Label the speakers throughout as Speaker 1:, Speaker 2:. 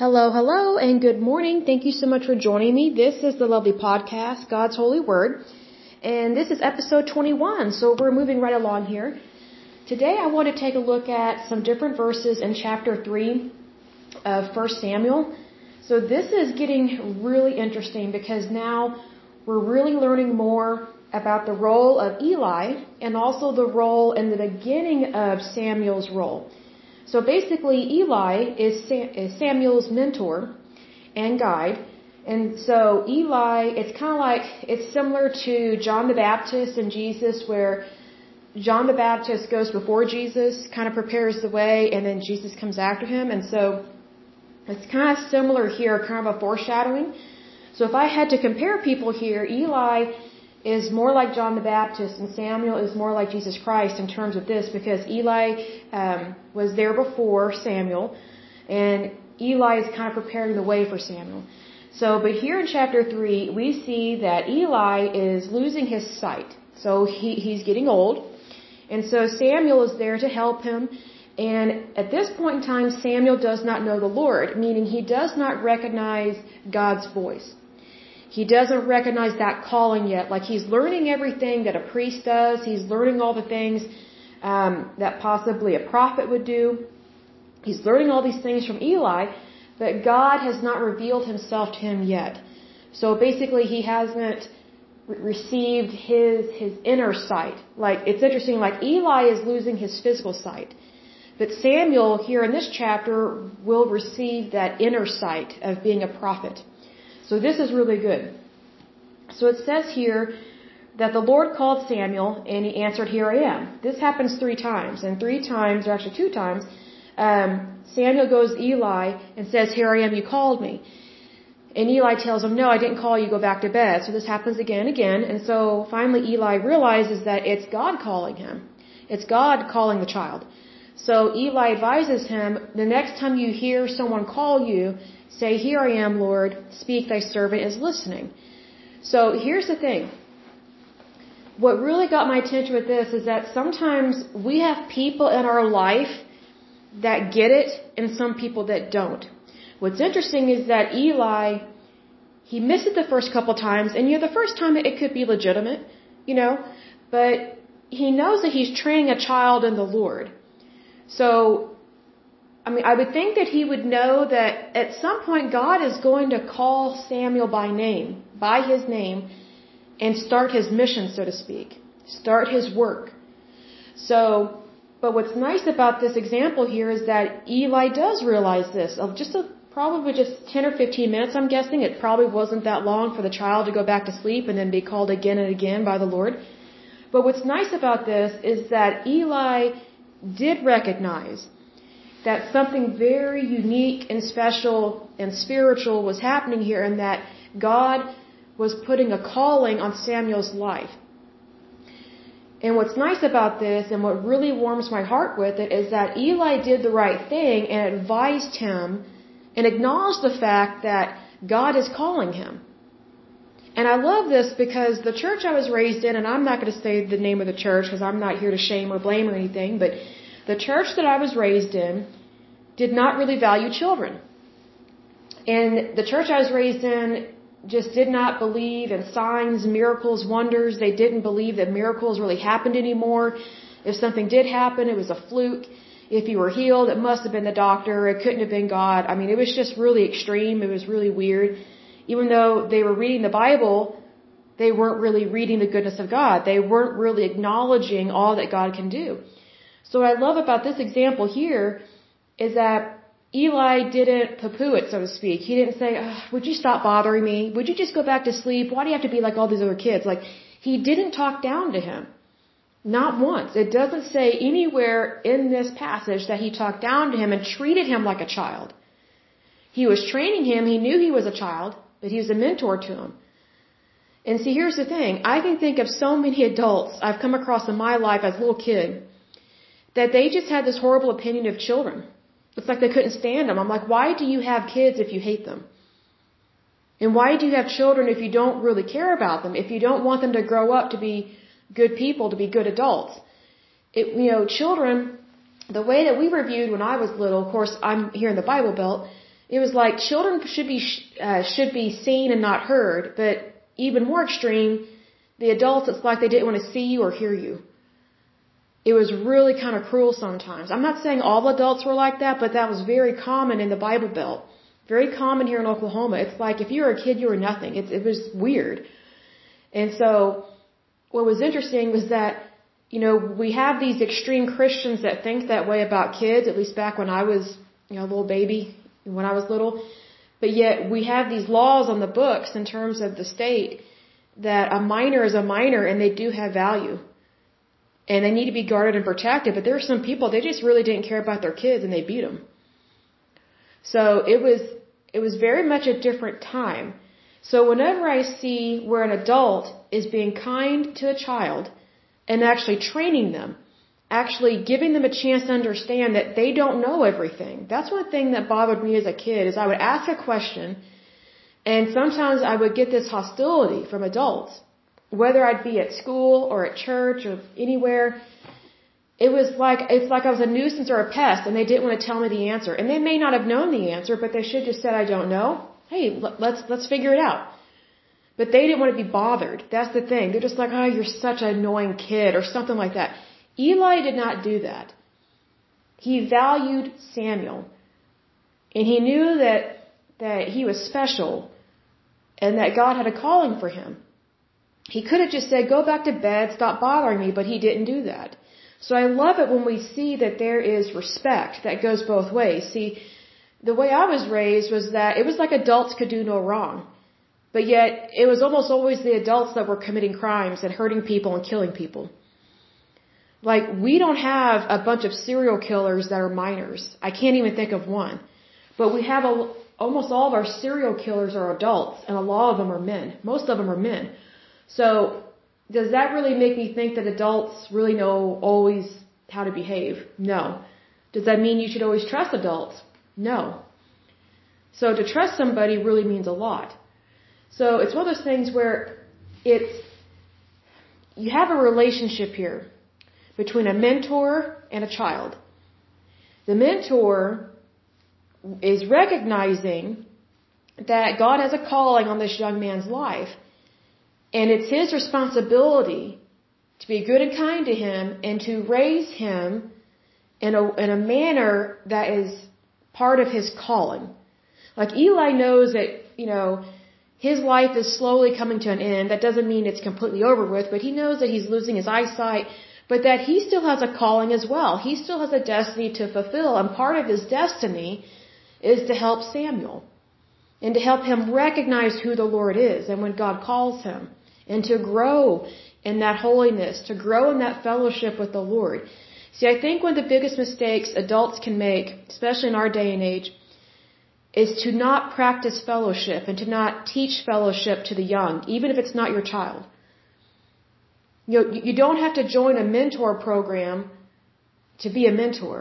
Speaker 1: Hello, hello, and good morning. Thank you so much for joining me. This is the lovely podcast, God's Holy Word, and this is episode 21, so we're moving right along here. Today I want to take a look at some different verses in chapter 3 of 1 Samuel. So this is getting really interesting because now we're really learning more about the role of Eli and also the role in the beginning of Samuel's role. So basically, Eli is, Samuel's mentor and guide. And so Eli, it's kind of like, it's similar to John the Baptist and Jesus where John the Baptist goes before Jesus, kind of prepares the way, and then Jesus comes after him. And so it's kind of similar here, kind of a foreshadowing. So if I had to compare people here, Eli is more like John the Baptist and Samuel is more like Jesus Christ in terms of this because Eli um, was there before Samuel and Eli is kind of preparing the way for Samuel. So, but here in chapter 3, we see that Eli is losing his sight. So he, he's getting old. And so Samuel is there to help him. And at this point in time, Samuel does not know the Lord, meaning he does not recognize God's voice. He doesn't recognize that calling yet. Like he's learning everything that a priest does. He's learning all the things um, that possibly a prophet would do. He's learning all these things from Eli, but God has not revealed himself to him yet. So basically, he hasn't received his his inner sight. Like it's interesting. Like Eli is losing his physical sight, but Samuel here in this chapter will receive that inner sight of being a prophet. So this is really good. So it says here that the Lord called Samuel and he answered, Here I am. This happens three times. And three times, or actually two times, um, Samuel goes to Eli and says, Here I am, you called me. And Eli tells him, No, I didn't call you, go back to bed. So this happens again and again. And so finally Eli realizes that it's God calling him. It's God calling the child. So Eli advises him, the next time you hear someone call you, Say, Here I am, Lord, speak, thy servant is listening. So here's the thing. What really got my attention with this is that sometimes we have people in our life that get it and some people that don't. What's interesting is that Eli, he missed it the first couple times, and you know, the first time it could be legitimate, you know, but he knows that he's training a child in the Lord. So I mean, I would think that he would know that at some point God is going to call Samuel by name, by his name, and start his mission, so to speak, start his work. So, but what's nice about this example here is that Eli does realize this of just a, probably just 10 or 15 minutes, I'm guessing. It probably wasn't that long for the child to go back to sleep and then be called again and again by the Lord. But what's nice about this is that Eli did recognize that something very unique and special and spiritual was happening here and that God was putting a calling on Samuel's life. And what's nice about this and what really warms my heart with it is that Eli did the right thing and advised him and acknowledged the fact that God is calling him. And I love this because the church I was raised in, and I'm not going to say the name of the church because I'm not here to shame or blame or anything, but the church that I was raised in did not really value children. And the church I was raised in just did not believe in signs, miracles, wonders. They didn't believe that miracles really happened anymore. If something did happen, it was a fluke. If you were healed, it must have been the doctor. It couldn't have been God. I mean, it was just really extreme. It was really weird. Even though they were reading the Bible, they weren't really reading the goodness of God. They weren't really acknowledging all that God can do. So what I love about this example here is that Eli didn't poo-poo it, so to speak. He didn't say, would you stop bothering me? Would you just go back to sleep? Why do you have to be like all these other kids? Like, he didn't talk down to him. Not once. It doesn't say anywhere in this passage that he talked down to him and treated him like a child. He was training him. He knew he was a child, but he was a mentor to him. And see, here's the thing. I can think of so many adults I've come across in my life as a little kid that they just had this horrible opinion of children. It's like they couldn't stand them. I'm like, why do you have kids if you hate them? And why do you have children if you don't really care about them? If you don't want them to grow up to be good people, to be good adults? It, you know, children, the way that we were viewed when I was little, of course, I'm here in the Bible Belt, it was like children should be uh, should be seen and not heard, but even more extreme, the adults it's like they didn't want to see you or hear you. It was really kind of cruel sometimes. I'm not saying all adults were like that, but that was very common in the Bible Belt. Very common here in Oklahoma. It's like if you were a kid, you were nothing. It, it was weird. And so, what was interesting was that, you know, we have these extreme Christians that think that way about kids, at least back when I was, you know, a little baby, when I was little. But yet, we have these laws on the books in terms of the state that a minor is a minor and they do have value and they need to be guarded and protected. But there are some people they just really didn't care about their kids and they beat them. So it was it was very much a different time. So whenever I see where an adult is being kind to a child and actually training them, actually giving them a chance to understand that they don't know everything. That's one thing that bothered me as a kid is I would ask a question and sometimes I would get this hostility from adults whether I'd be at school or at church or anywhere, it was like it's like I was a nuisance or a pest, and they didn't want to tell me the answer. And they may not have known the answer, but they should have just said, "I don't know." Hey, let's let's figure it out. But they didn't want to be bothered. That's the thing. They're just like, "Oh, you're such an annoying kid," or something like that. Eli did not do that. He valued Samuel, and he knew that that he was special, and that God had a calling for him. He could have just said, go back to bed, stop bothering me, but he didn't do that. So I love it when we see that there is respect that goes both ways. See, the way I was raised was that it was like adults could do no wrong. But yet, it was almost always the adults that were committing crimes and hurting people and killing people. Like, we don't have a bunch of serial killers that are minors. I can't even think of one. But we have a, almost all of our serial killers are adults, and a lot of them are men. Most of them are men. So, does that really make me think that adults really know always how to behave? No. Does that mean you should always trust adults? No. So to trust somebody really means a lot. So it's one of those things where it's, you have a relationship here between a mentor and a child. The mentor is recognizing that God has a calling on this young man's life and it's his responsibility to be good and kind to him and to raise him in a, in a manner that is part of his calling. Like Eli knows that, you know, his life is slowly coming to an end. That doesn't mean it's completely over with, but he knows that he's losing his eyesight, but that he still has a calling as well. He still has a destiny to fulfill, and part of his destiny is to help Samuel and to help him recognize who the Lord is and when God calls him and to grow in that holiness, to grow in that fellowship with the Lord. See, I think one of the biggest mistakes adults can make, especially in our day and age, is to not practice fellowship and to not teach fellowship to the young, even if it's not your child. You know, you don't have to join a mentor program to be a mentor.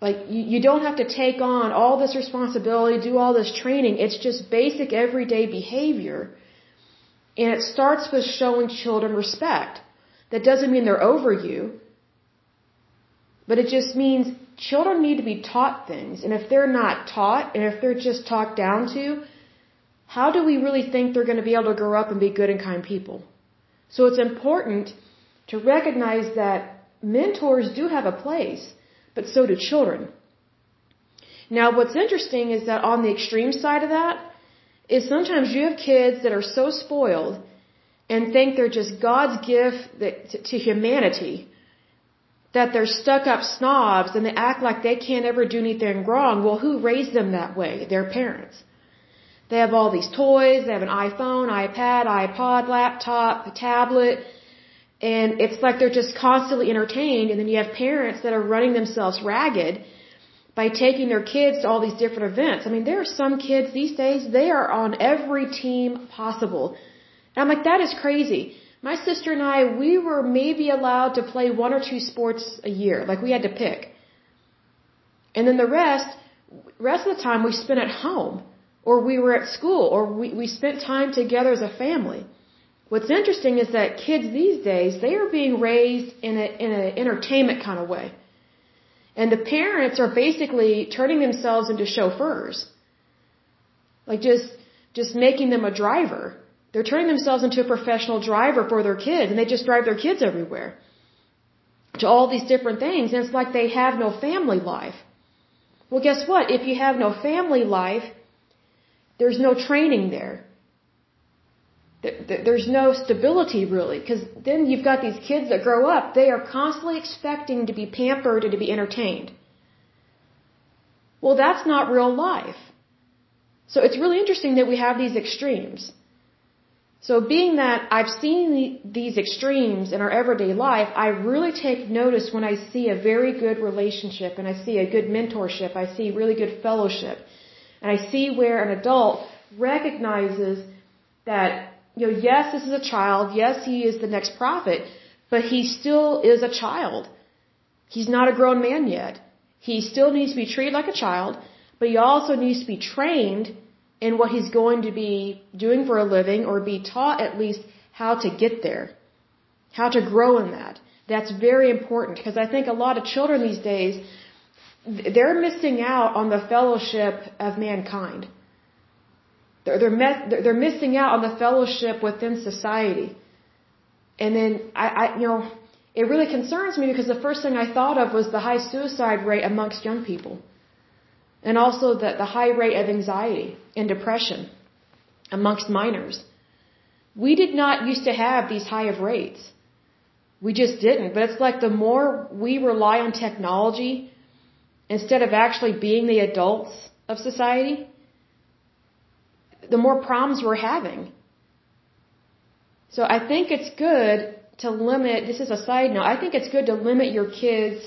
Speaker 1: Like, you, you don't have to take on all this responsibility, do all this training. It's just basic everyday behavior and it starts with showing children respect. That doesn't mean they're over you, but it just means children need to be taught things. And if they're not taught, and if they're just talked down to, how do we really think they're going to be able to grow up and be good and kind people? So it's important to recognize that mentors do have a place, but so do children. Now, what's interesting is that on the extreme side of that, is sometimes you have kids that are so spoiled and think they're just God's gift to humanity that they're stuck up snobs and they act like they can't ever do anything wrong. Well, who raised them that way? Their parents. They have all these toys, they have an iPhone, iPad, iPod, laptop, tablet, and it's like they're just constantly entertained and then you have parents that are running themselves ragged by taking their kids to all these different events. I mean, there are some kids these days, they are on every team possible. And I'm like, that is crazy. My sister and I, we were maybe allowed to play one or two sports a year. Like we had to pick. And then the rest, rest of the time we spent at home or we were at school or we, we spent time together as a family. What's interesting is that kids these days, they are being raised in a, in an entertainment kind of way. And the parents are basically turning themselves into chauffeurs. Like just, just making them a driver. They're turning themselves into a professional driver for their kids and they just drive their kids everywhere. To all these different things. And it's like they have no family life. Well, guess what? If you have no family life, there's no training there. There's no stability really, because then you've got these kids that grow up, they are constantly expecting to be pampered and to be entertained. Well, that's not real life. So it's really interesting that we have these extremes. So being that I've seen these extremes in our everyday life, I really take notice when I see a very good relationship and I see a good mentorship, I see really good fellowship, and I see where an adult recognizes that you know, yes, this is a child. Yes, he is the next prophet, but he still is a child. He's not a grown man yet. He still needs to be treated like a child, but he also needs to be trained in what he's going to be doing for a living or be taught at least how to get there, how to grow in that. That's very important because I think a lot of children these days, they're missing out on the fellowship of mankind. They're, they're, me- they're missing out on the fellowship within society. And then I, I, you know, it really concerns me because the first thing I thought of was the high suicide rate amongst young people. And also the, the high rate of anxiety and depression amongst minors. We did not used to have these high of rates. We just didn't. But it's like the more we rely on technology instead of actually being the adults of society, the more problems we're having. So I think it's good to limit, this is a side note, I think it's good to limit your kids'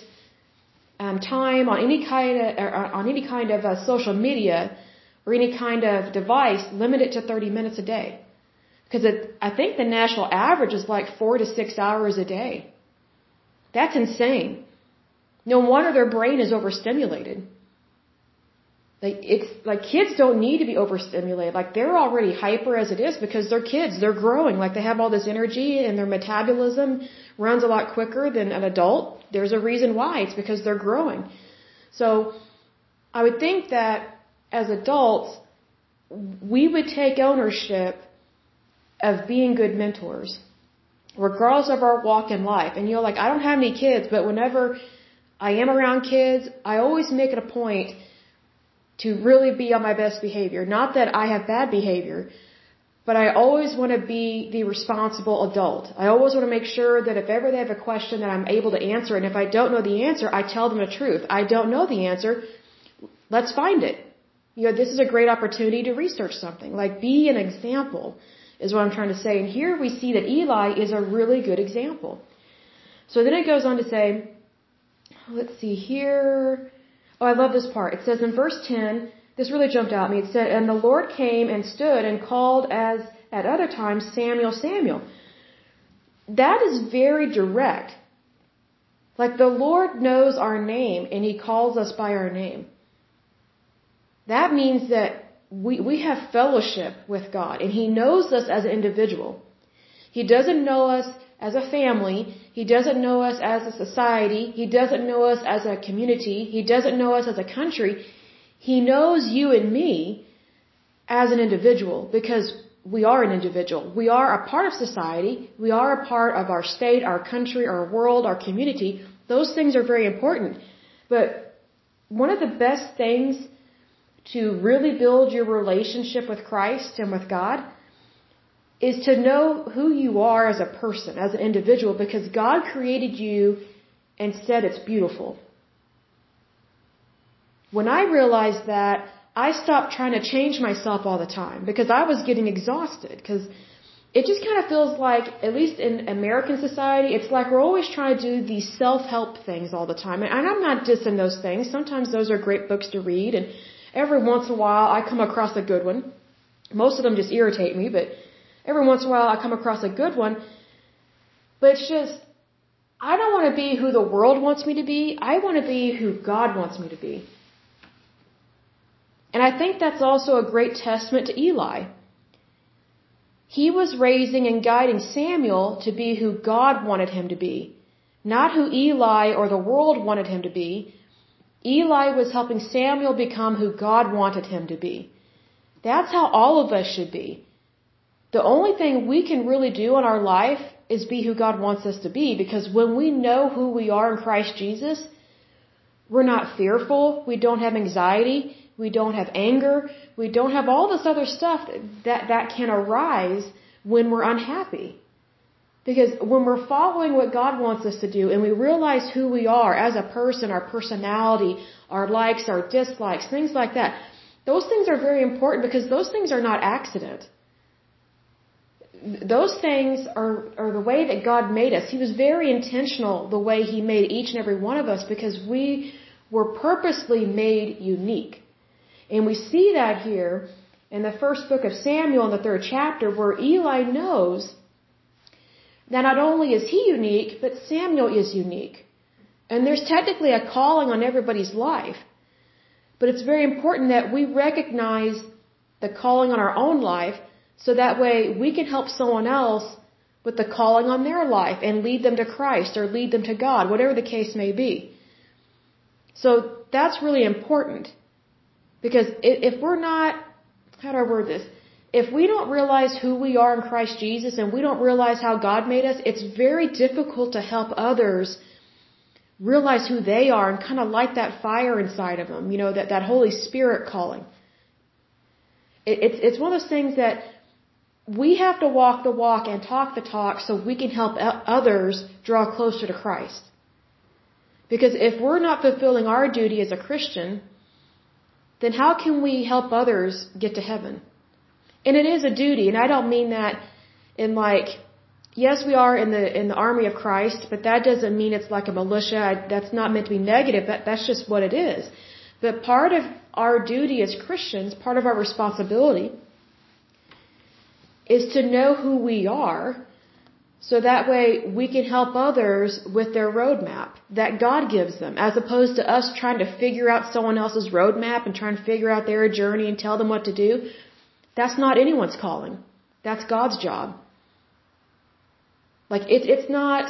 Speaker 1: um, time on any kind of, on any kind of uh, social media or any kind of device, limit it to 30 minutes a day. Because I think the national average is like four to six hours a day. That's insane. No wonder their brain is overstimulated. Like it's like kids don't need to be overstimulated. Like they're already hyper as it is because they're kids. They're growing. Like they have all this energy and their metabolism runs a lot quicker than an adult. There's a reason why. It's because they're growing. So I would think that as adults, we would take ownership of being good mentors, regardless of our walk in life. And you know, like I don't have any kids, but whenever I am around kids, I always make it a point to really be on my best behavior. Not that I have bad behavior, but I always want to be the responsible adult. I always want to make sure that if ever they have a question that I'm able to answer, and if I don't know the answer, I tell them the truth. I don't know the answer, let's find it. You know, this is a great opportunity to research something. Like, be an example, is what I'm trying to say. And here we see that Eli is a really good example. So then it goes on to say, let's see here. Oh, I love this part. It says in verse 10, this really jumped out at me. It said, And the Lord came and stood and called as at other times, Samuel, Samuel. That is very direct. Like the Lord knows our name and He calls us by our name. That means that we, we have fellowship with God and He knows us as an individual. He doesn't know us as a family. He doesn't know us as a society. He doesn't know us as a community. He doesn't know us as a country. He knows you and me as an individual because we are an individual. We are a part of society. We are a part of our state, our country, our world, our community. Those things are very important. But one of the best things to really build your relationship with Christ and with God is to know who you are as a person, as an individual, because God created you and said it's beautiful. When I realized that, I stopped trying to change myself all the time because I was getting exhausted because it just kind of feels like, at least in American society, it's like we're always trying to do these self-help things all the time. And I'm not dissing those things. Sometimes those are great books to read and every once in a while I come across a good one. Most of them just irritate me, but Every once in a while I come across a good one. But it's just, I don't want to be who the world wants me to be. I want to be who God wants me to be. And I think that's also a great testament to Eli. He was raising and guiding Samuel to be who God wanted him to be. Not who Eli or the world wanted him to be, Eli was helping Samuel become who God wanted him to be. That's how all of us should be. The only thing we can really do in our life is be who God wants us to be because when we know who we are in Christ Jesus, we're not fearful, we don't have anxiety, we don't have anger, we don't have all this other stuff that, that can arise when we're unhappy. Because when we're following what God wants us to do and we realize who we are as a person, our personality, our likes, our dislikes, things like that, those things are very important because those things are not accident. Those things are, are the way that God made us. He was very intentional the way He made each and every one of us because we were purposely made unique. And we see that here in the first book of Samuel in the third chapter where Eli knows that not only is he unique, but Samuel is unique. And there's technically a calling on everybody's life. But it's very important that we recognize the calling on our own life so that way we can help someone else with the calling on their life and lead them to Christ or lead them to God, whatever the case may be. So that's really important. Because if we're not, how do I word this? If we don't realize who we are in Christ Jesus and we don't realize how God made us, it's very difficult to help others realize who they are and kind of light that fire inside of them, you know, that, that Holy Spirit calling. It, it's, it's one of those things that we have to walk the walk and talk the talk so we can help others draw closer to Christ. Because if we're not fulfilling our duty as a Christian, then how can we help others get to heaven? And it is a duty, and I don't mean that in like, yes, we are in the in the army of Christ, but that doesn't mean it's like a militia. That's not meant to be negative. That that's just what it is. But part of our duty as Christians, part of our responsibility, is to know who we are, so that way we can help others with their roadmap that God gives them, as opposed to us trying to figure out someone else's roadmap and trying to figure out their journey and tell them what to do. That's not anyone's calling. That's God's job. Like it, it's not.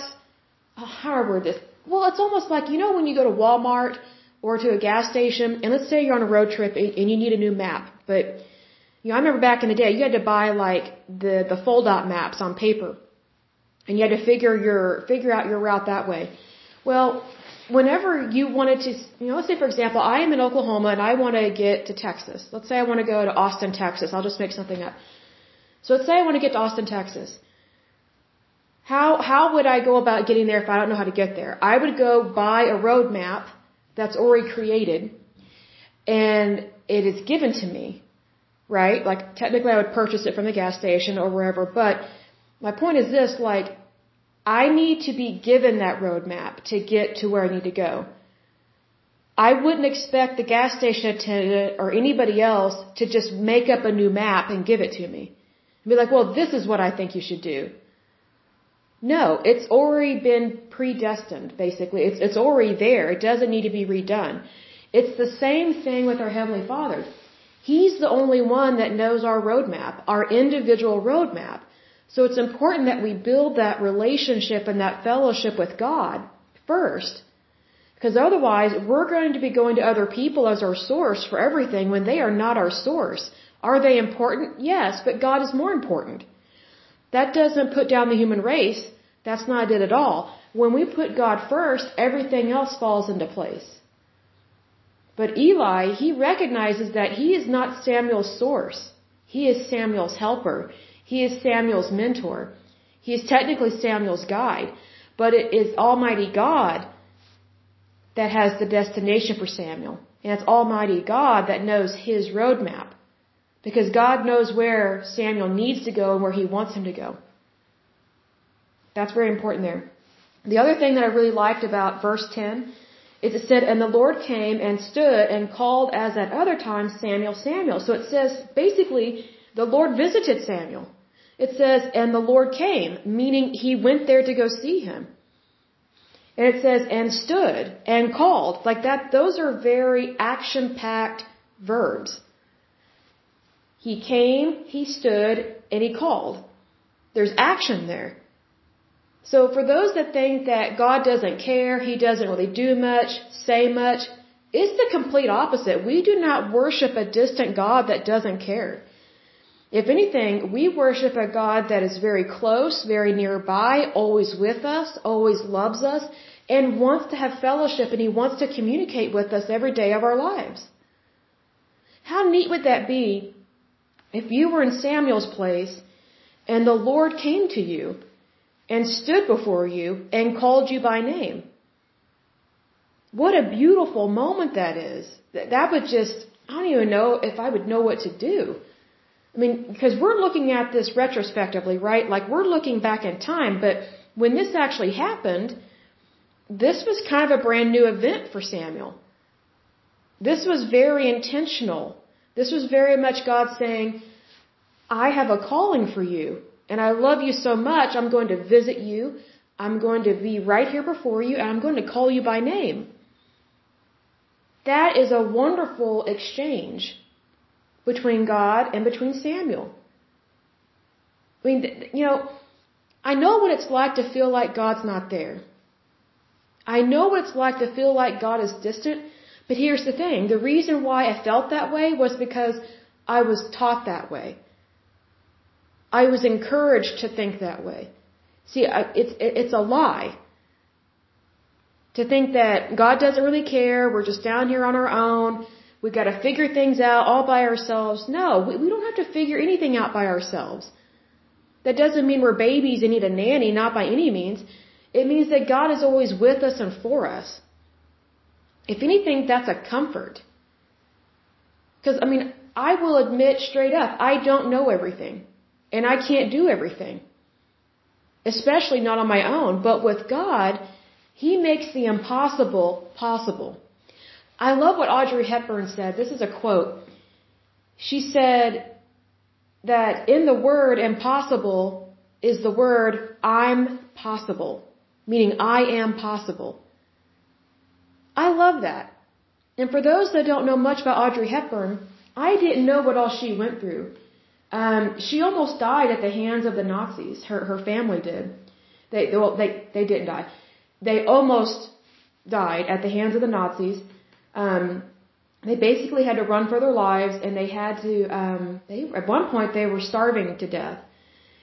Speaker 1: Oh, how do I word this? Well, it's almost like you know when you go to Walmart or to a gas station, and let's say you're on a road trip and you need a new map, but you know I remember back in the day you had to buy like the the fold out maps on paper, and you had to figure your figure out your route that way. Well, whenever you wanted to, you know, let's say for example, I am in Oklahoma and I want to get to Texas. Let's say I want to go to Austin, Texas. I'll just make something up. So let's say I want to get to Austin, Texas. How how would I go about getting there if I don't know how to get there? I would go buy a road map that's already created and it is given to me. Right? Like technically I would purchase it from the gas station or wherever, but my point is this, like I need to be given that roadmap to get to where I need to go. I wouldn't expect the gas station attendant or anybody else to just make up a new map and give it to me. And be like, well, this is what I think you should do. No, it's already been predestined, basically. It's, it's already there. It doesn't need to be redone. It's the same thing with our Heavenly Father. He's the only one that knows our roadmap, our individual roadmap. So it's important that we build that relationship and that fellowship with God first. Because otherwise, we're going to be going to other people as our source for everything when they are not our source. Are they important? Yes, but God is more important. That doesn't put down the human race. That's not it at all. When we put God first, everything else falls into place. But Eli, he recognizes that he is not Samuel's source. He is Samuel's helper. He is Samuel's mentor. He is technically Samuel's guide, but it is Almighty God that has the destination for Samuel. And it's Almighty God that knows his roadmap. Because God knows where Samuel needs to go and where he wants him to go. That's very important there. The other thing that I really liked about verse 10 is it said, And the Lord came and stood and called as at other times Samuel, Samuel. So it says basically the Lord visited Samuel. It says, and the Lord came, meaning he went there to go see him. And it says, and stood and called. Like that, those are very action packed verbs. He came, he stood, and he called. There's action there. So for those that think that God doesn't care, He doesn't really do much, say much, It's the complete opposite. We do not worship a distant God that doesn't care. If anything, we worship a God that is very close, very nearby, always with us, always loves us, and wants to have fellowship and He wants to communicate with us every day of our lives. How neat would that be if you were in Samuel's place and the Lord came to you and stood before you and called you by name? What a beautiful moment that is. That that would just, I don't even know if I would know what to do. I mean, because we're looking at this retrospectively, right? Like we're looking back in time, but when this actually happened, this was kind of a brand new event for Samuel. This was very intentional. This was very much God saying, I have a calling for you, and I love you so much, I'm going to visit you. I'm going to be right here before you, and I'm going to call you by name. That is a wonderful exchange between God and between Samuel. I mean, you know, I know what it's like to feel like God's not there. I know what it's like to feel like God is distant, but here's the thing. The reason why I felt that way was because I was taught that way. I was encouraged to think that way. See, it's, it's a lie. To think that God doesn't really care, we're just down here on our own, we've gotta figure things out all by ourselves. No, we, we don't have to figure anything out by ourselves. That doesn't mean we're babies and need a nanny, not by any means. It means that God is always with us and for us. If anything, that's a comfort. Because, I mean, I will admit straight up, I don't know everything. And I can't do everything. Especially not on my own. But with God, He makes the impossible possible. I love what Audrey Hepburn said. This is a quote. She said that in the word impossible is the word I'm possible, meaning I am possible. I love that. And for those that don't know much about Audrey Hepburn, I didn't know what all she went through. Um, she almost died at the hands of the Nazis. Her her family did. They well, they they didn't die. They almost died at the hands of the Nazis um, they basically had to run for their lives and they had to um they at one point they were starving to death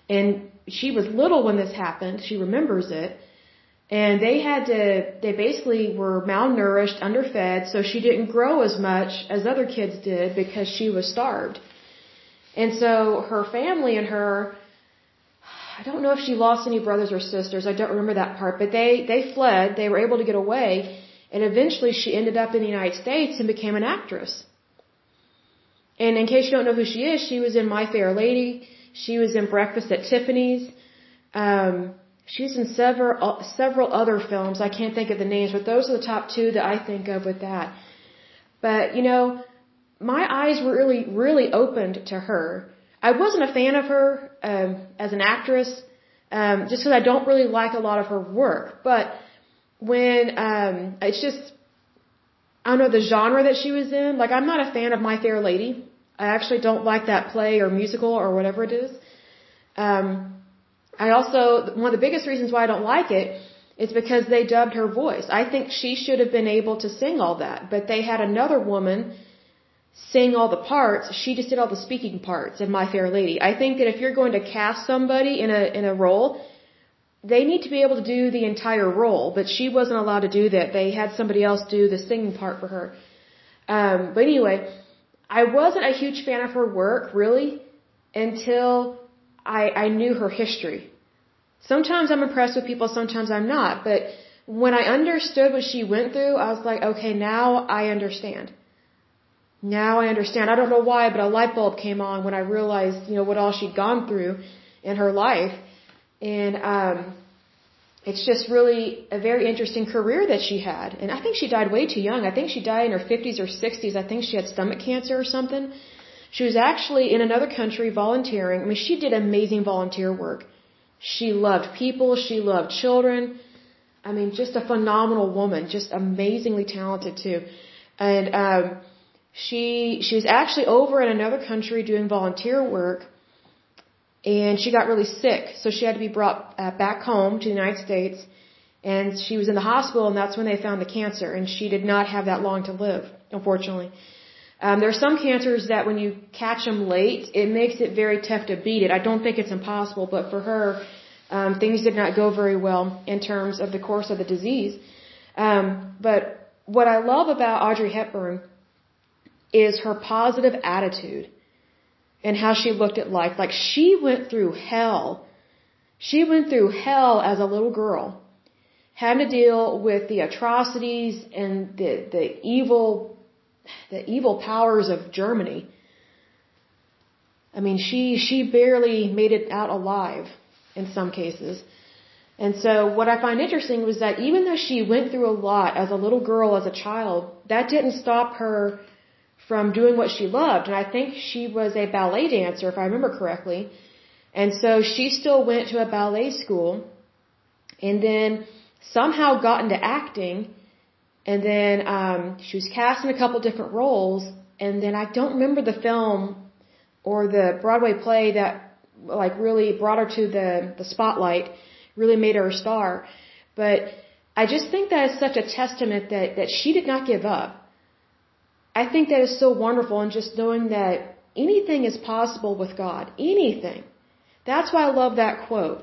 Speaker 1: and she was little when this happened she remembers it and they had to they basically were malnourished underfed so she didn't grow as much as other kids did because she was starved and so her family and her I don't know if she lost any brothers or sisters I don't remember that part but they they fled they were able to get away and eventually she ended up in the United States and became an actress. And in case you don't know who she is, she was in My Fair Lady. She was in Breakfast at Tiffany's. Um, she's in several several other films. I can't think of the names, but those are the top two that I think of with that. But you know, my eyes were really really opened to her. I wasn't a fan of her um, as an actress, um, just because I don't really like a lot of her work. But when um it's just I don't know the genre that she was in. Like I'm not a fan of My Fair Lady. I actually don't like that play or musical or whatever it is. Um I also one of the biggest reasons why I don't like it is because they dubbed her voice. I think she should have been able to sing all that, but they had another woman sing all the parts. She just did all the speaking parts in My Fair Lady. I think that if you're going to cast somebody in a in a role, they need to be able to do the entire role, but she wasn't allowed to do that. They had somebody else do the singing part for her. Um, but anyway, I wasn't a huge fan of her work, really, until I, I knew her history. Sometimes I'm impressed with people, sometimes I'm not, but when I understood what she went through, I was like, okay, now I understand. Now I understand. I don't know why, but a light bulb came on when I realized, you know, what all she'd gone through in her life. And um, it's just really a very interesting career that she had. And I think she died way too young. I think she died in her 50s or 60s. I think she had stomach cancer or something. She was actually in another country volunteering. I mean, she did amazing volunteer work. She loved people. She loved children. I mean, just a phenomenal woman, just amazingly talented too. And um, she she was actually over in another country doing volunteer work and she got really sick, so she had to be brought uh, back home to the United States. And she was in the hospital and that's when they found the cancer and she did not have that long to live, unfortunately. Um, there are some cancers that when you catch them late, it makes it very tough to beat it. I don't think it's impossible, but for her, um, things did not go very well in terms of the course of the disease. Um, but what I love about Audrey Hepburn is her positive attitude and how she looked at life. Like she went through hell. She went through hell as a little girl, having to deal with the atrocities and the, the evil, the evil powers of Germany. I mean, she, she barely made it out alive in some cases. And so what I find interesting was that even though she went through a lot as a little girl, as a child, that didn't stop her from doing what she loved. And I think she was a ballet dancer, if I remember correctly. And so she still went to a ballet school and then somehow got into acting. And then um, she was cast in a couple different roles. And then I don't remember the film or the Broadway play that like really brought her to the the spotlight, really made her a star. But I just think that is such a testament that that she did not give up. I think that is so wonderful and just knowing that anything is possible with God. Anything. That's why I love that quote.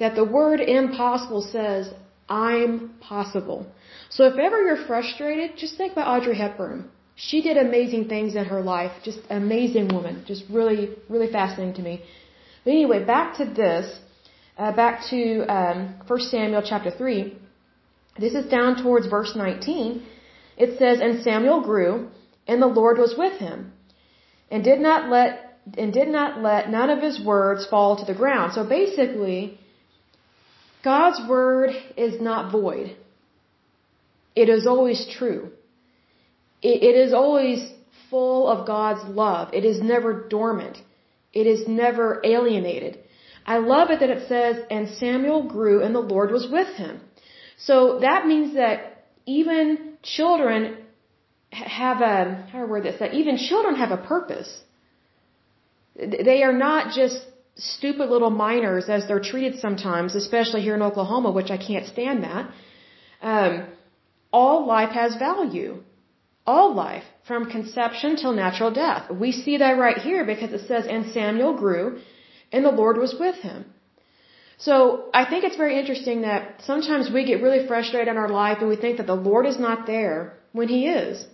Speaker 1: That the word impossible says, I'm possible. So if ever you're frustrated, just think about Audrey Hepburn. She did amazing things in her life. Just amazing woman. Just really, really fascinating to me. But anyway, back to this. Uh, back to um, 1 Samuel chapter 3. This is down towards verse 19. It says, And Samuel grew, and the Lord was with him, and did not let and did not let none of his words fall to the ground. So basically, God's word is not void. It is always true it is always full of God's love. It is never dormant. It is never alienated. I love it that it says, and Samuel grew and the Lord was with him. So that means that even children have a, how do I word this, that even children have a purpose. They are not just stupid little minors as they're treated sometimes, especially here in Oklahoma, which I can't stand that. Um, all life has value all life from conception till natural death. We see that right here because it says, and Samuel grew and the Lord was with him. So I think it's very interesting that sometimes we get really frustrated in our life and we think that the Lord is not there when he is.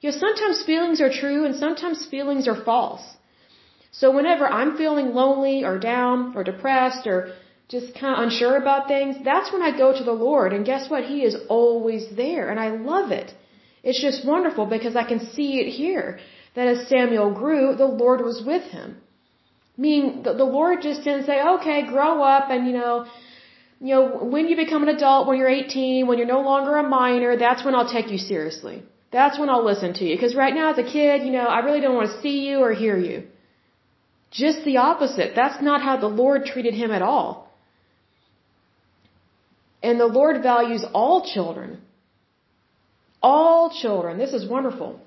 Speaker 1: You know, sometimes feelings are true and sometimes feelings are false. So whenever I'm feeling lonely or down or depressed or just kind of unsure about things, that's when I go to the Lord and guess what? He is always there and I love it. It's just wonderful because I can see it here that as Samuel grew, the Lord was with him. Meaning the, the Lord just didn't say, okay, grow up and, you know, you know, when you become an adult, when you're 18, when you're no longer a minor, that's when I'll take you seriously. That's when I'll listen to you. Because right now as a kid, you know, I really don't want to see you or hear you. Just the opposite. That's not how the Lord treated him at all. And the Lord values all children. All children. This is wonderful.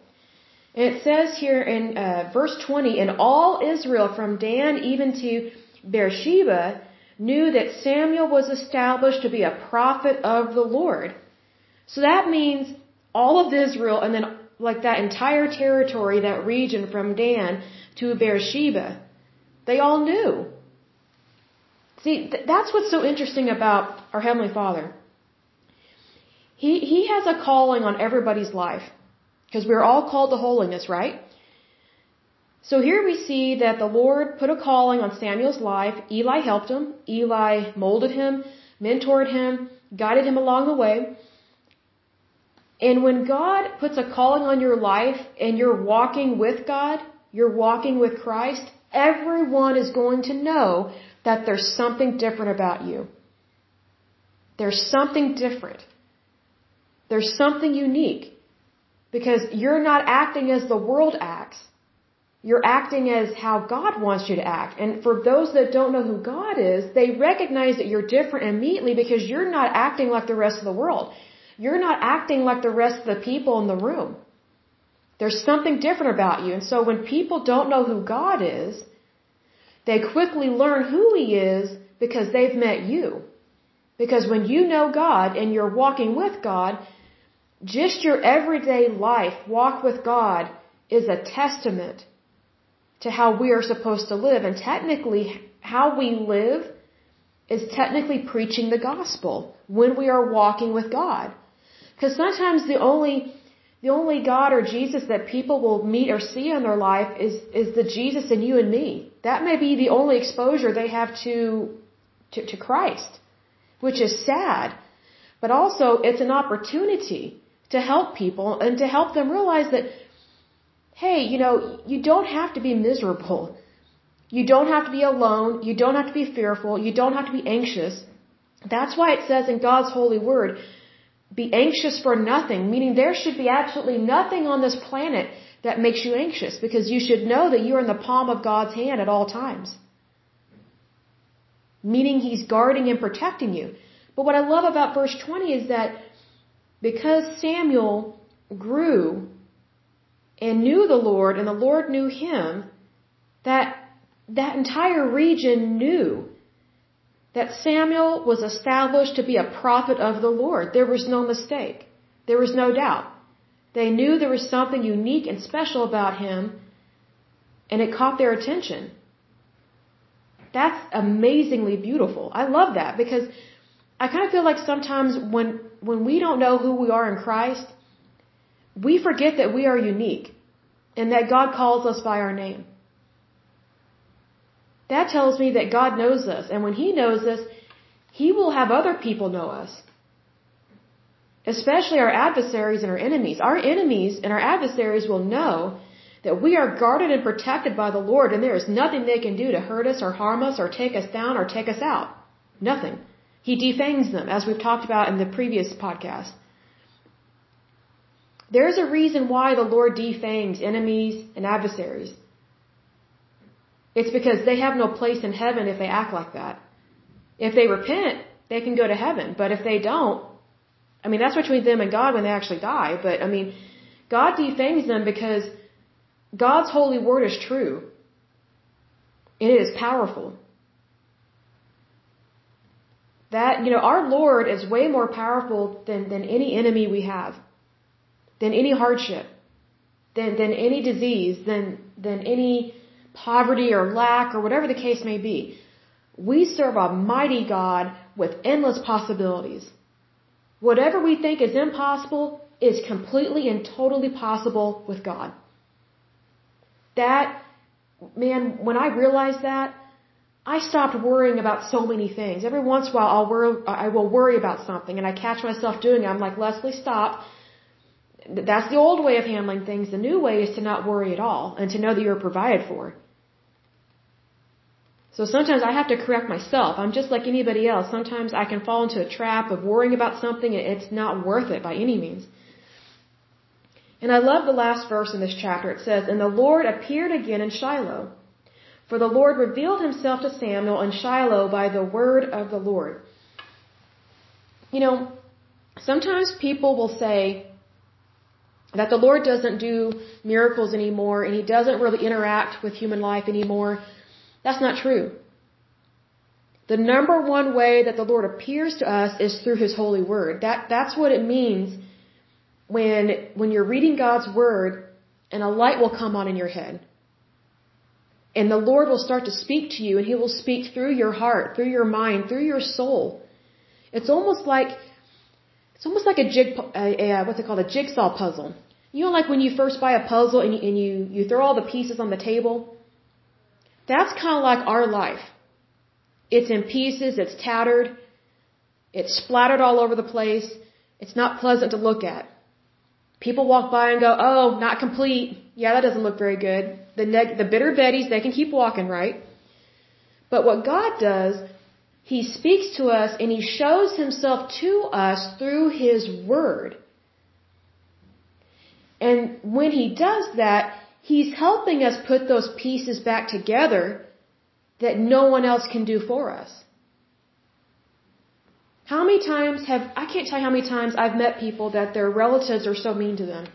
Speaker 1: It says here in uh, verse 20, and all Israel from Dan even to Beersheba knew that Samuel was established to be a prophet of the Lord. So that means all of Israel and then like that entire territory, that region from Dan to Beersheba, they all knew. See, th- that's what's so interesting about our Heavenly Father. He, he has a calling on everybody's life. Because we're all called to holiness, right? So here we see that the Lord put a calling on Samuel's life. Eli helped him. Eli molded him, mentored him, guided him along the way. And when God puts a calling on your life and you're walking with God, you're walking with Christ, everyone is going to know that there's something different about you. There's something different. There's something unique because you're not acting as the world acts. You're acting as how God wants you to act. And for those that don't know who God is, they recognize that you're different immediately because you're not acting like the rest of the world. You're not acting like the rest of the people in the room. There's something different about you. And so when people don't know who God is, they quickly learn who He is because they've met you. Because when you know God and you're walking with God, just your everyday life, walk with God, is a testament to how we are supposed to live. And technically, how we live is technically preaching the gospel when we are walking with God. Because sometimes the only the only God or Jesus that people will meet or see in their life is is the Jesus in you and me. That may be the only exposure they have to to, to Christ, which is sad. But also it's an opportunity to help people and to help them realize that hey, you know, you don't have to be miserable. You don't have to be alone. You don't have to be fearful. You don't have to be anxious. That's why it says in God's holy word, be anxious for nothing, meaning there should be absolutely nothing on this planet that makes you anxious because you should know that you're in the palm of God's hand at all times. Meaning He's guarding and protecting you. But what I love about verse 20 is that because Samuel grew and knew the Lord and the Lord knew him, that that entire region knew that Samuel was established to be a prophet of the Lord. There was no mistake. There was no doubt. They knew there was something unique and special about him, and it caught their attention. That's amazingly beautiful. I love that because I kind of feel like sometimes when when we don't know who we are in Christ, we forget that we are unique and that God calls us by our name. That tells me that God knows us. And when He knows us, He will have other people know us. Especially our adversaries and our enemies. Our enemies and our adversaries will know that we are guarded and protected by the Lord and there is nothing they can do to hurt us or harm us or take us down or take us out. Nothing. He defangs them, as we've talked about in the previous podcast. There's a reason why the Lord defangs enemies and adversaries. It's because they have no place in heaven if they act like that. If they repent, they can go to heaven. But if they don't, I mean, that's between them and God when they actually die. But I mean, God defangs them because God's holy word is true. It is powerful. That, you know, our Lord is way more powerful than, than any enemy we have, than any hardship, than, than any disease, than, than any poverty or lack or whatever the case may be. We serve a mighty God with endless possibilities. Whatever we think is impossible is completely and totally possible with God. That, man, when I realized that, I stopped worrying about so many things. Every once in a while, I'll worry, I will worry about something, and I catch myself doing it. I'm like, Lesley, stop. That's the old way of handling things. The new way is to not worry at all and to know that you're provided for. So sometimes I have to correct myself. I'm just like anybody else. Sometimes I can fall into a trap of worrying about something and it's not worth it by any means. And I love the last verse in this chapter. It says, And the Lord appeared again in Shiloh. For the Lord revealed himself to Samuel in Shiloh by the word of the Lord. You know, sometimes people will say that the Lord doesn't do miracles anymore and he doesn't really interact with human life anymore that's not true. The number one way that the Lord appears to us is through His holy word. That, that's what it means when, when you're reading God's word and a light will come on in your head. And the Lord will start to speak to you and He will speak through your heart, through your mind, through your soul. It's almost like, it's almost like a jig, a, a, uh, what's it called, a jigsaw puzzle. You know, like when you first buy a puzzle and you, and you, you throw all the pieces on the table that's kind of like our life. It's in pieces, it's tattered, it's splattered all over the place, it's not pleasant to look at. People walk by and go, oh, not complete. Yeah, that doesn't look very good. The, neg- the bitter Bettys, they can keep walking, right? But what God does, He speaks to us and He shows Himself to us through His Word. And when He does that, He's helping us put those pieces back together that no one else can do for us. How many times have, I can't tell you how many times I've met people that their relatives are so mean to them.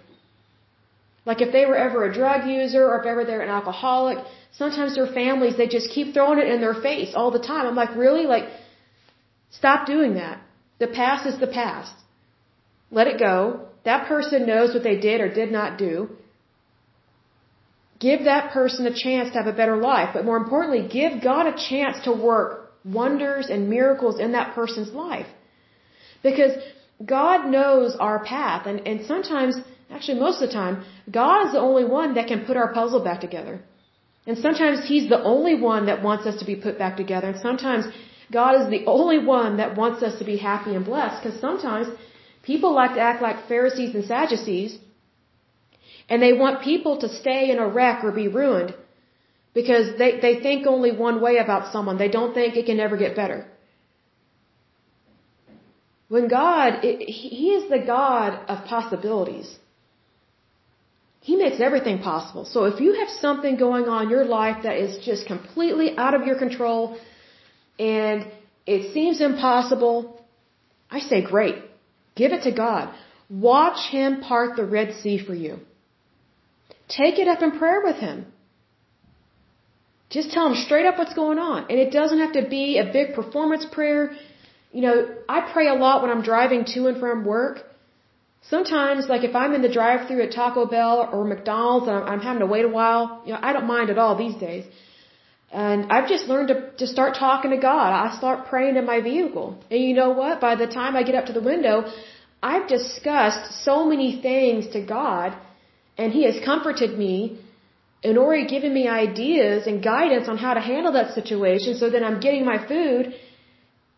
Speaker 1: Like if they were ever a drug user or if ever they're an alcoholic, sometimes their families, they just keep throwing it in their face all the time. I'm like, really? Like, Stop doing that. The past is the past. Let it go. That person knows what they did or did not do. Give that person a chance to have a better life. But more importantly, give God a chance to work wonders and miracles in that person's life. Because God knows our path. And, and sometimes, actually most of the time, God is the only one that can put our puzzle back together. And sometimes He's the only one that wants us to be put back together. And sometimes God is the only one that wants us to be happy and blessed. Because sometimes people like to act like Pharisees and Sadducees. And they want people to stay in a wreck or be ruined. Because they, they think only one way about someone. They don't think it can ever get better. When God, it, He is the God of possibilities. He makes everything possible. So if you have something going on in your life that is just completely out of your control and it seems impossible, I say great. Give it to God. Watch Him part the Red Sea for you. Take it up in prayer with Him. Just tell Him straight up what's going on. And it doesn't have to be a big performance prayer you know, I pray a lot when I'm driving to and from work. Sometimes, like if I'm in the drive-through at Taco Bell or McDonald's and I'm having to wait a while, you know, I don't mind at all these days. And I've just learned to, to start talking to God. I start praying in my vehicle. And you know what? By the time I get up to the window, I've discussed so many things to God and He has comforted me and already given me ideas and guidance on how to handle that situation so that I'm getting my food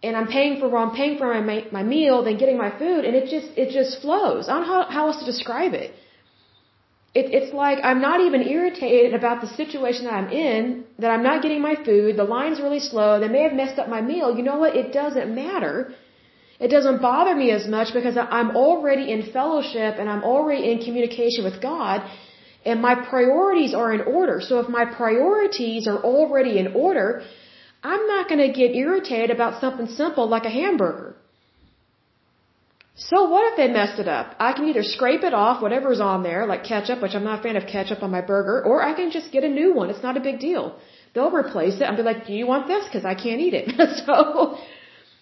Speaker 1: and I'm paying for well, I'm paying for my my meal, then getting my food, and it just it just flows. I don't know how, how else to describe it. It it's like I'm not even irritated about the situation that I'm in, that I'm not getting my food, the line's really slow, they may have messed up my meal. You know what? It doesn't matter. It doesn't bother me as much because I'm already in fellowship and I'm already in communication with God and my priorities are in order. So if my priorities are already in order, I'm not going to get irritated about something simple like a hamburger. So what if they messed it up? I can either scrape it off, whatever's on there, like ketchup, which I'm not a fan of ketchup on my burger, or I can just get a new one. It's not a big deal. They'll replace it and be like, do you want this? Because I can't eat it. so,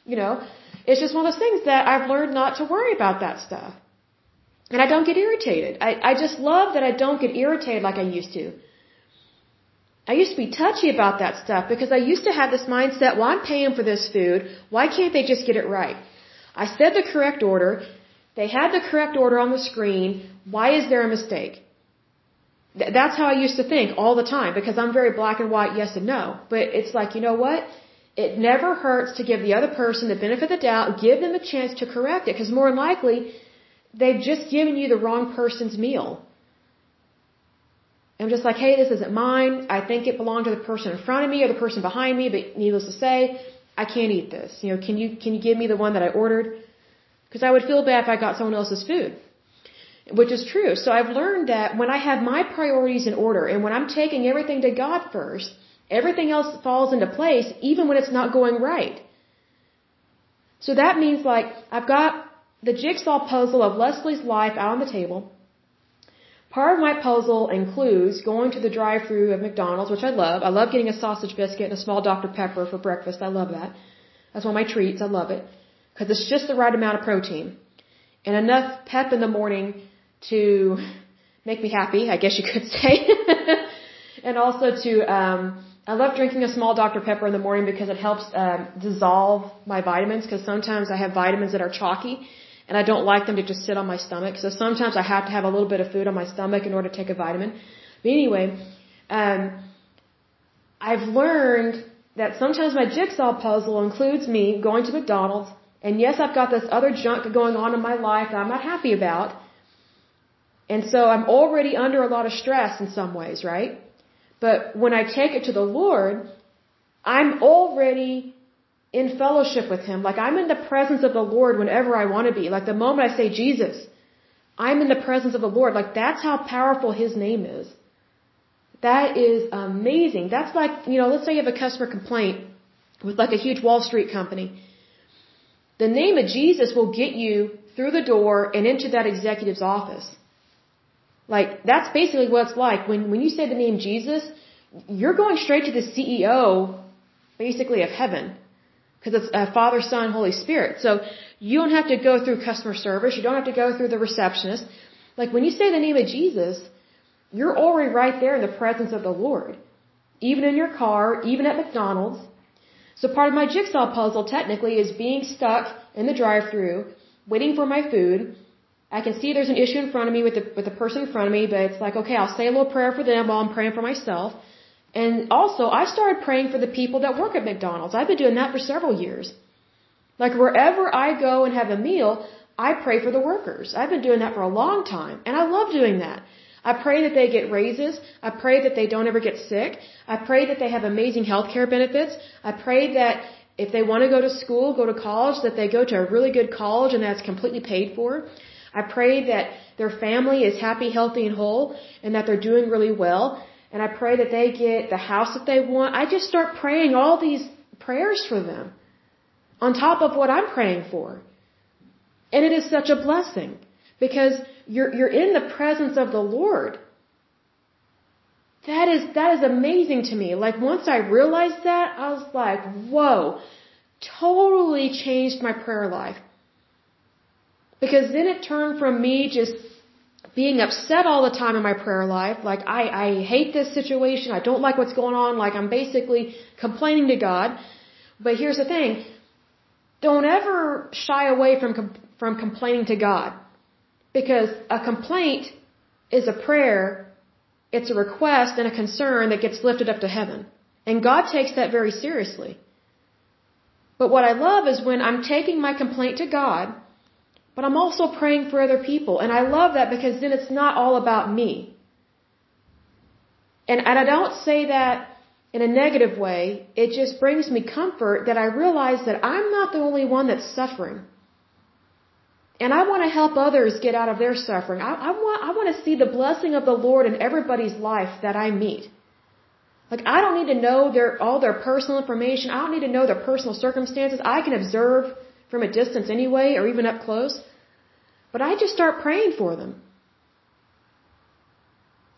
Speaker 1: you know, it's just one of those things that I've learned not to worry about that stuff. And I don't get irritated. I, I just love that I don't get irritated like I used to. I used to be touchy about that stuff because I used to have this mindset, well, I'm paying for this food. Why can't they just get it right? I said the correct order. They had the correct order on the screen. Why is there a mistake? That's how I used to think all the time because I'm very black and white, yes and no. But it's like, you know what? It never hurts to give the other person the benefit of the doubt, give them a chance to correct it because more than likely, they've just given you the wrong person's meal. I'm just like, hey, this isn't mine. I think it belonged to the person in front of me or the person behind me, but needless to say, I can't eat this. You know, can you can you give me the one that I ordered? Because I would feel bad if I got someone else's food, which is true. So I've learned that when I have my priorities in order and when I'm taking everything to God first, everything else falls into place, even when it's not going right. So that means like I've got the jigsaw puzzle of Lesley's life out on the table. Part of my puzzle includes going to the drive-through of McDonald's, which I love. I love getting a sausage biscuit and a small Dr. Pepper for breakfast. I love that. That's one of my treats. I love it. Because it's just the right amount of protein. And enough pep in the morning to make me happy, I guess you could say. and also to, um, I love drinking a small Dr. Pepper in the morning because it helps um, dissolve my vitamins. Because sometimes I have vitamins that are chalky and I don't like them to just sit on my stomach. So sometimes I have to have a little bit of food on my stomach in order to take a vitamin. But anyway, um, I've learned that sometimes my jigsaw puzzle includes me going to McDonald's, and yes, I've got this other junk going on in my life that I'm not happy about. And so I'm already under a lot of stress in some ways, right? But when I take it to the Lord, I'm already in fellowship with Him. Like I'm in the presence of the Lord whenever I want to be. Like the moment I say Jesus, I'm in the presence of the Lord. Like that's how powerful His name is. That is amazing. That's like, you know, let's say you have a customer complaint with like a huge Wall Street company. The name of Jesus will get you through the door and into that executive's office. Like, that's basically what it's like. When, when you say the name Jesus, you're going straight to the CEO, basically, of heaven. Because it's uh, Father, Son, Holy Spirit. So you don't have to go through customer service. You don't have to go through the receptionist. Like when you say the name of Jesus, you're already right there in the presence of the Lord. Even in your car, even at McDonald's. So part of my jigsaw puzzle technically is being stuck in the drive-through, waiting for my food. I can see there's an issue in front of me with the with the person in front of me, but it's like, okay, I'll say a little prayer for them while I'm praying for myself. And also, I started praying for the people that work at McDonald's. I've been doing that for several years. Like wherever I go and have a meal, I pray for the workers. I've been doing that for a long time, and I love doing that. I pray that they get raises. I pray that they don't ever get sick. I pray that they have amazing health care benefits. I pray that if they want to go to school, go to college, that they go to a really good college and that's completely paid for. I pray that their family is happy, healthy, and whole, and that they're doing really well and I pray that they get the house that they want. I just start praying all these prayers for them on top of what I'm praying for. And it is such a blessing because you're, you're in the presence of the Lord. That is, that is amazing to me. Like once I realized that, I was like, whoa, totally changed my prayer life. Because then it turned from me just being upset all the time in my prayer life, like I, I hate this situation, I don't like what's going on, like I'm basically complaining to God. But here's the thing, don't ever shy away from from complaining to God, because a complaint is a prayer, it's a request and a concern that gets lifted up to heaven, and God takes that very seriously. But what I love is when I'm taking my complaint to God but I'm also praying for other people. And I love that because then it's not all about me. And, and I don't say that in a negative way. It just brings me comfort that I realize that I'm not the only one that's suffering. And I want to help others get out of their suffering. I, I want, I want to see the blessing of the Lord in everybody's life that I meet. Like I don't need to know their all their personal information. I don't need to know their personal circumstances. I can observe from a distance anyway, or even up close. But I just start praying for them.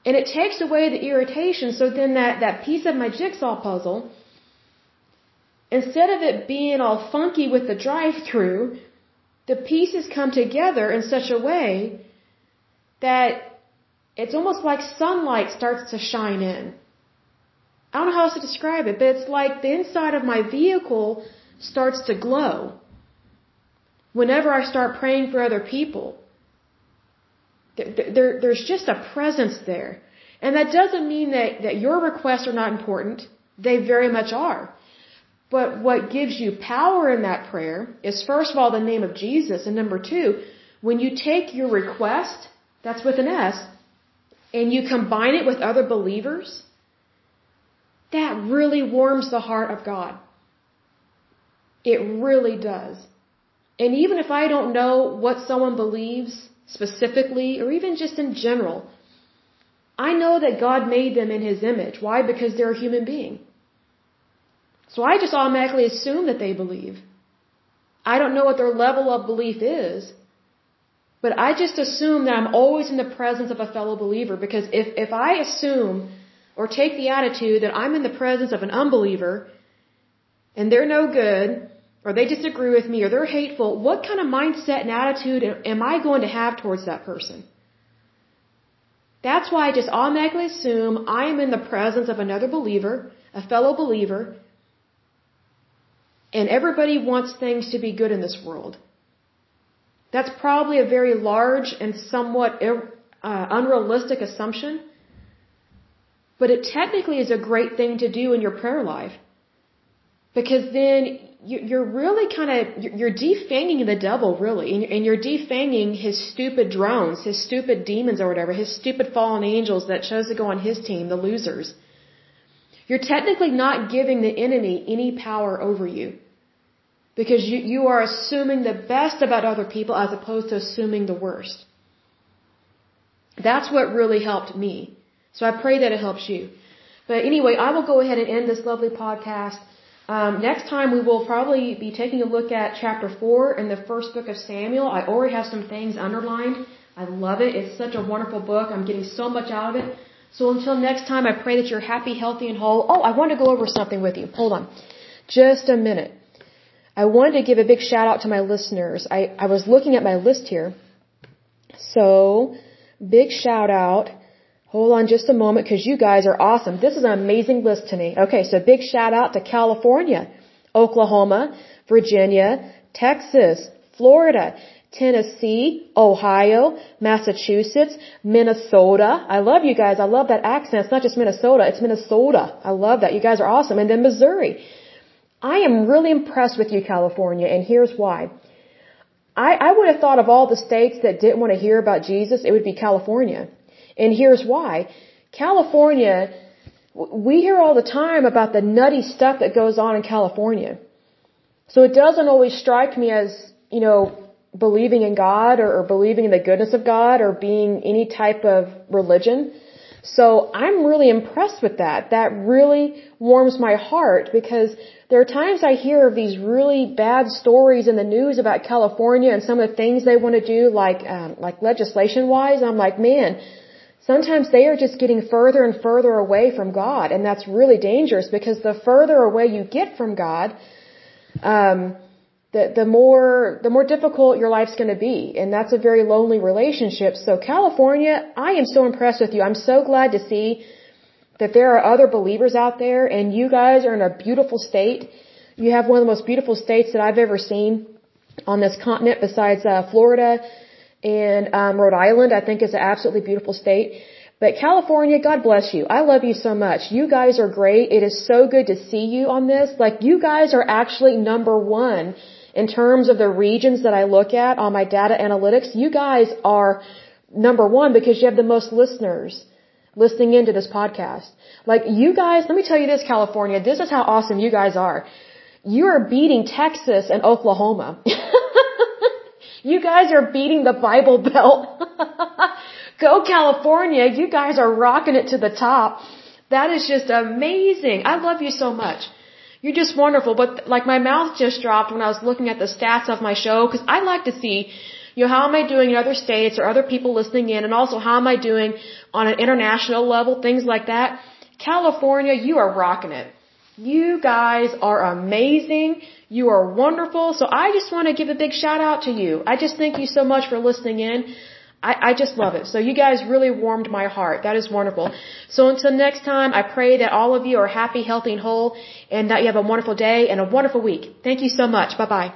Speaker 1: And it takes away the irritation, so then that, that piece of my jigsaw puzzle, instead of it being all funky with the drive-through, the pieces come together in such a way that it's almost like sunlight starts to shine in. I don't know how else to describe it, but it's like the inside of my vehicle starts to glow whenever I start praying for other people. There, there, there's just a presence there. And that doesn't mean that, that your requests are not important. They very much are. But what gives you power in that prayer is first of all the name of Jesus, and number two, when you take your request, that's with an S, and you combine it with other believers, that really warms the heart of God. It really does. And even if I don't know what someone believes specifically, or even just in general, I know that God made them in His image. Why? Because they're a human being. So I just automatically assume that they believe. I don't know what their level of belief is, but I just assume that I'm always in the presence of a fellow believer because if, if I assume or take the attitude that I'm in the presence of an unbeliever and they're no good or they disagree with me or they're hateful, what kind of mindset and attitude am I going to have towards that person? That's why I just automatically assume I am in the presence of another believer, a fellow believer, and everybody wants things to be good in this world. That's probably a very large and somewhat uh, unrealistic assumption, but it technically is a great thing to do in your prayer life. Because then you're really kind of you're defanging the devil really and you're defanging his stupid drones his stupid demons or whatever his stupid fallen angels that chose to go on his team the losers. You're technically not giving the enemy any power over you. Because you, you are assuming the best about other people as opposed to assuming the worst. That's what really helped me. So i pray that it helps you. But anyway i will go ahead and end this lovely podcast um, next time we will probably be taking a look at chapter 4 in the first book of Samuel. I already have some things underlined. I love it. It's such a wonderful book. I'm getting so much out of it. So until next time, I pray that you're happy, healthy, and whole. Oh, I want to go over something with you. Hold on. Just a minute. I wanted to give a big shout out to my listeners. I, I was looking at my list here. So, big shout out. Hold on just a moment because you guys are awesome. This is an amazing list to me. Okay, so big shout out to California, Oklahoma, Virginia, Texas, Florida, Tennessee, Ohio, Massachusetts, Minnesota. I love you guys. I love that accent. It's not just Minnesota, it's Minnesota. I love that. You guys are awesome. And then Missouri. I am really impressed with you, California, and here's why. I, I would have thought of all the states that didn't want to hear about Jesus, it would be California. And here's why. California, we hear all the time about the nutty stuff that goes on in California. So it doesn't always strike me as, you know, believing in God or, or believing in the goodness of God or being any type of religion. So I'm really impressed with that. That really warms my heart because there are times I hear of these really bad stories in the news about California and some of the things they want to do, like um, like legislation wise. I'm like, man, sometimes they are just getting further and further away from God, and that's really dangerous because the further away you get from God, um, the the more the more difficult your life's going to be, and that's a very lonely relationship. So California, I am so impressed with you. I'm so glad to see that there are other believers out there, and you guys are in a beautiful state. You have one of the most beautiful states that I've ever seen on this continent, besides uh, Florida and um, Rhode Island. I think is an absolutely beautiful state. But California, God bless you. I love you so much. You guys are great. It is so good to see you on this. Like you guys are actually number one in terms of the regions that I look at on my data analytics, you guys are number one because you have the most listeners listening into this podcast. Like you guys, let me tell you this, California, this is how awesome you guys are. You are beating Texas and Oklahoma. you guys are beating the Bible Belt. Go California, you guys are rocking it to the top. That is just amazing. I love you so much. You're just wonderful. But like my mouth just dropped when I was looking at the stats of my show because I like to see, you know, how am I doing in other states or other people listening in and also how am I doing on an international level, things like that. California, you are rocking it. You guys are amazing. You are wonderful. So I just want to give a big shout out to you. I just thank you so much for listening in. I, I just love it. So you guys really warmed my heart. That is wonderful. So until next time, I pray that all of you are happy, healthy, and whole, and that you have a wonderful day and a wonderful week. Thank you so much. Bye bye.